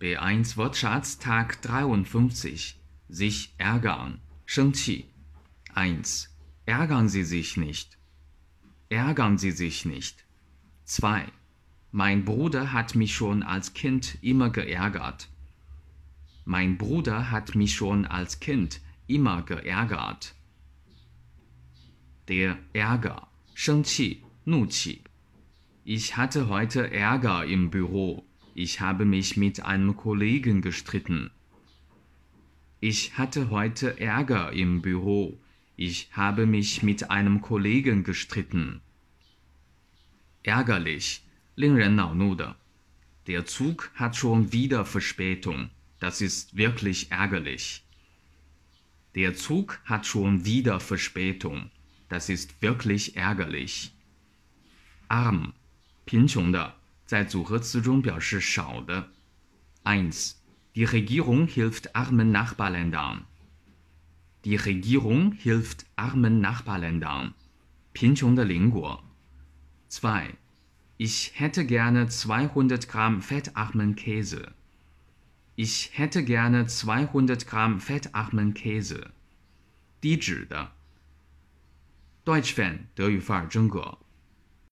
B1 Wortschatz Tag 53. Sich ärgern. 生气 1. Ärgern Sie sich nicht. Ärgern Sie sich nicht. 2. Mein Bruder hat mich schon als Kind immer geärgert. Mein Bruder hat mich schon als Kind immer geärgert. Der Ärger. 生气 Nuqi. Ich hatte heute Ärger im Büro. Ich habe mich mit einem Kollegen gestritten. Ich hatte heute Ärger im Büro. Ich habe mich mit einem Kollegen gestritten. Ärgerlich, 令人恼怒的. Der Zug hat schon wieder Verspätung. Das ist wirklich ärgerlich. Der Zug hat schon wieder Verspätung. Das ist wirklich ärgerlich. Arm, 贫穷的。 在组合词中表示少的。Eins. Die Regierung hilft armen Nachbarländern. Die Regierung hilft armen Nachbarländern. 贫穷的邻国。Zwei. Ich hätte gerne 200 Gramm fettarmen Käse. Ich hätte gerne 200 Gramm fettarmen Käse. 低脂的。Deutsch Fan 德语范儿真格。